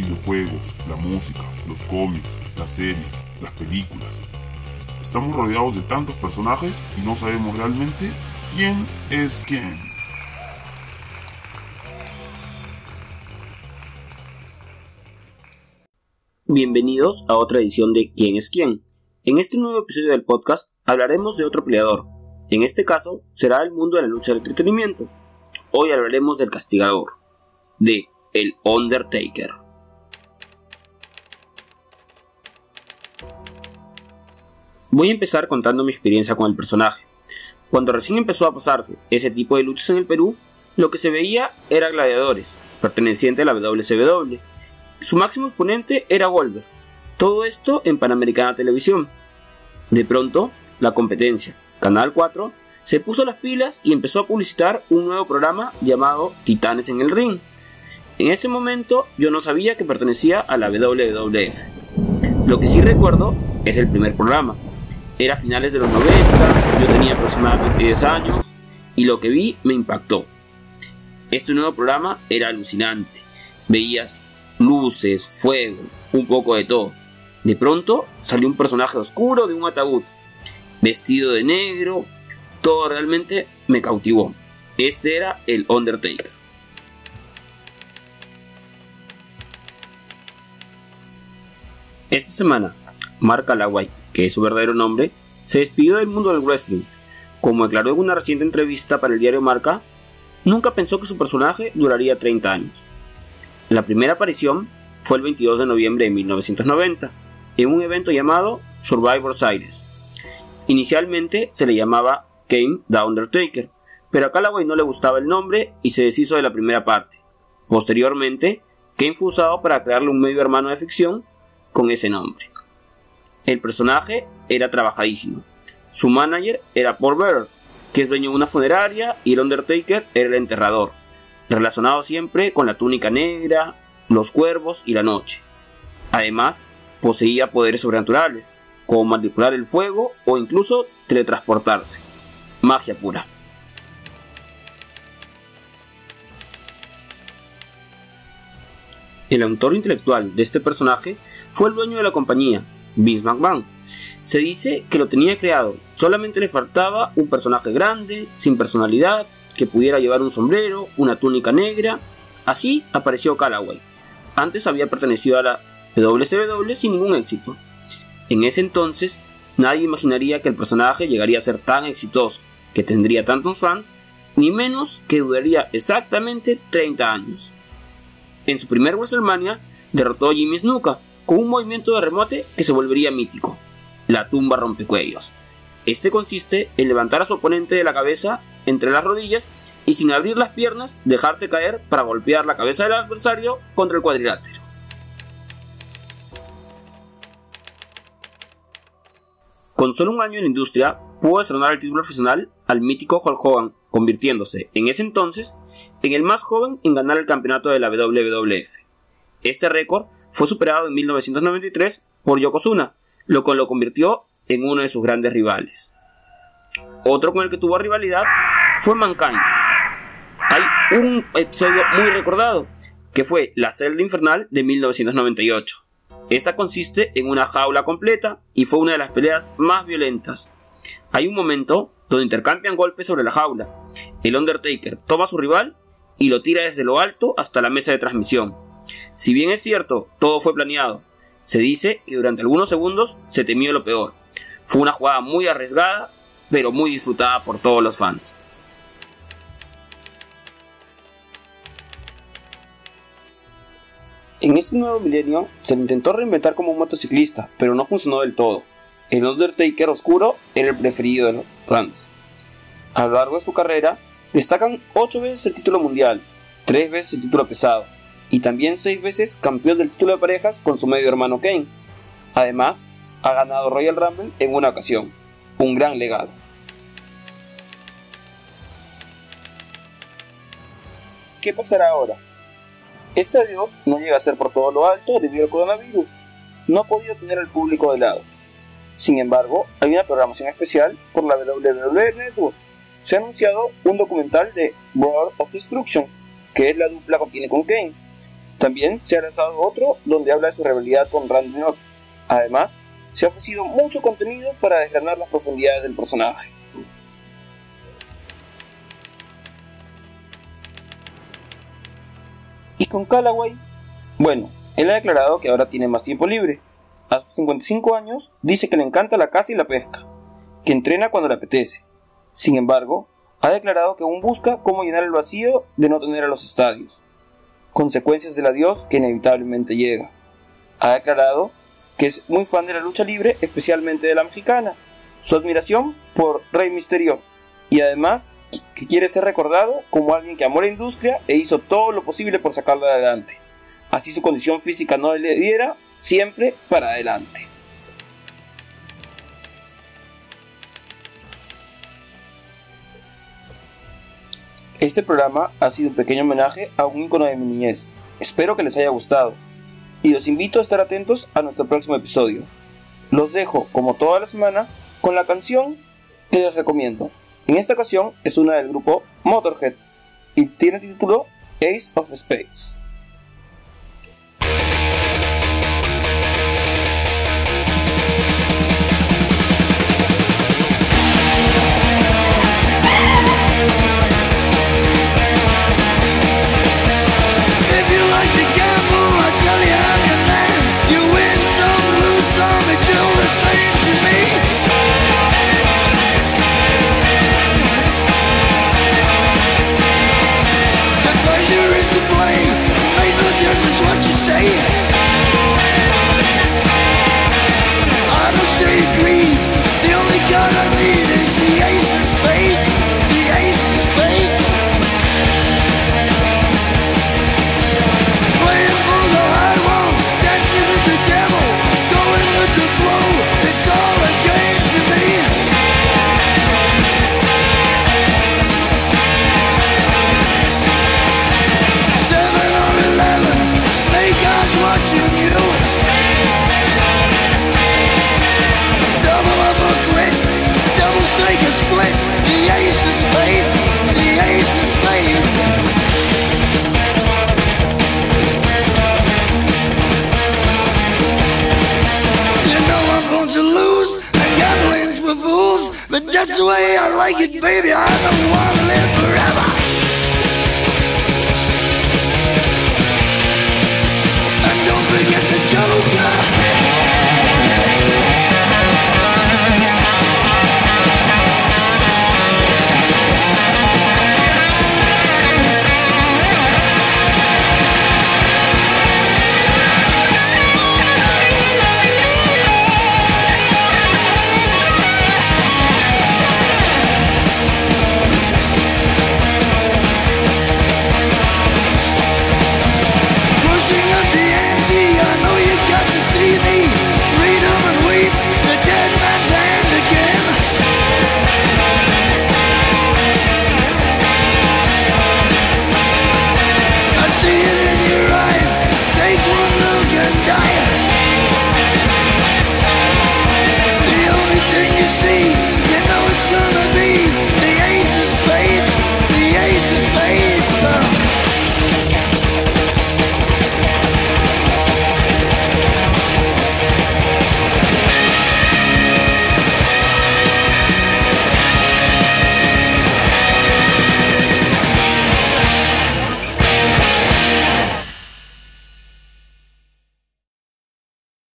videojuegos, la música, los cómics, las series, las películas. Estamos rodeados de tantos personajes y no sabemos realmente quién es quién. Bienvenidos a otra edición de ¿Quién es quién? En este nuevo episodio del podcast hablaremos de otro peleador. En este caso será el mundo de la lucha del entretenimiento. Hoy hablaremos del castigador, de El Undertaker. Voy a empezar contando mi experiencia con el personaje. Cuando recién empezó a pasarse ese tipo de luchas en el Perú, lo que se veía era gladiadores, pertenecientes a la WCW. Su máximo exponente era Goldberg. Todo esto en Panamericana Televisión. De pronto, la competencia, Canal 4, se puso las pilas y empezó a publicitar un nuevo programa llamado Titanes en el Ring. En ese momento yo no sabía que pertenecía a la WWF. Lo que sí recuerdo es el primer programa, era finales de los 90, yo tenía aproximadamente 10 años y lo que vi me impactó. Este nuevo programa era alucinante. Veías luces, fuego, un poco de todo. De pronto salió un personaje oscuro de un ataúd, vestido de negro. Todo realmente me cautivó. Este era el Undertaker. Esta semana, Mark Calaway que es su verdadero nombre, se despidió del mundo del wrestling. Como declaró en una reciente entrevista para el diario Marca, nunca pensó que su personaje duraría 30 años. La primera aparición fue el 22 de noviembre de 1990, en un evento llamado Survivor Series. Inicialmente se le llamaba Kane The Undertaker, pero a Callaway no le gustaba el nombre y se deshizo de la primera parte. Posteriormente, Kane fue usado para crearle un medio hermano de ficción con ese nombre. El personaje era trabajadísimo. Su manager era Paul Bearer, que es dueño de una funeraria, y el Undertaker era el enterrador, relacionado siempre con la túnica negra, los cuervos y la noche. Además, poseía poderes sobrenaturales, como manipular el fuego o incluso teletransportarse. Magia pura. El autor intelectual de este personaje fue el dueño de la compañía, Vince McMahon. Se dice que lo tenía creado, solamente le faltaba un personaje grande, sin personalidad, que pudiera llevar un sombrero, una túnica negra. Así apareció Callaway. Antes había pertenecido a la WCW sin ningún éxito. En ese entonces, nadie imaginaría que el personaje llegaría a ser tan exitoso, que tendría tantos fans, ni menos que duraría exactamente 30 años. En su primer WrestleMania derrotó a Jimmy Snuka, con un movimiento de remote que se volvería mítico, la tumba rompecuellos. Este consiste en levantar a su oponente de la cabeza entre las rodillas y sin abrir las piernas dejarse caer para golpear la cabeza del adversario contra el cuadrilátero. Con solo un año en la industria, pudo destronar el título profesional al mítico Hulk Hogan, convirtiéndose en ese entonces en el más joven en ganar el campeonato de la WWF. Este récord fue superado en 1993 por Yokozuna, lo cual lo convirtió en uno de sus grandes rivales. Otro con el que tuvo rivalidad fue Mankind. Hay un episodio muy recordado, que fue la celda infernal de 1998. Esta consiste en una jaula completa y fue una de las peleas más violentas. Hay un momento donde intercambian golpes sobre la jaula. El Undertaker toma a su rival y lo tira desde lo alto hasta la mesa de transmisión. Si bien es cierto, todo fue planeado, se dice que durante algunos segundos se temió lo peor. Fue una jugada muy arriesgada, pero muy disfrutada por todos los fans. En este nuevo milenio se le intentó reinventar como motociclista, pero no funcionó del todo. El Undertaker oscuro era el preferido de los fans. A lo largo de su carrera, destacan 8 veces el título mundial, 3 veces el título pesado, y también seis veces campeón del título de parejas con su medio hermano Kane. Además, ha ganado Royal Rumble en una ocasión, un gran legado. ¿Qué pasará ahora? Este adiós no llega a ser por todo lo alto debido al coronavirus. No ha podido tener al público de lado. Sin embargo, hay una programación especial por la WWE Network. Se ha anunciado un documental de World of Destruction, que es la dupla que tiene con Kane, También se ha lanzado otro donde habla de su rivalidad con Randy Orton. Además, se ha ofrecido mucho contenido para desgranar las profundidades del personaje. Y con Callaway, bueno, él ha declarado que ahora tiene más tiempo libre. A sus 55 años, dice que le encanta la caza y la pesca, que entrena cuando le apetece. Sin embargo, ha declarado que aún busca cómo llenar el vacío de no tener a los estadios, consecuencias del adiós que inevitablemente llega. Ha declarado que es muy fan de la lucha libre, especialmente de la mexicana, su admiración por Rey Misterio y además que quiere ser recordado como alguien que amó la industria e hizo todo lo posible por sacarla adelante. Así su condición física no le diera siempre para adelante. Este programa ha sido un pequeño homenaje a un icono de mi niñez. Espero que les haya gustado y los invito a estar atentos a nuestro próximo episodio. Los dejo, como todas las semanas, con la canción que les recomiendo. En esta ocasión es una del grupo Motorhead y tiene el título Ace of Spades. The way I like it, baby. I don't wanna live forever. And don't forget.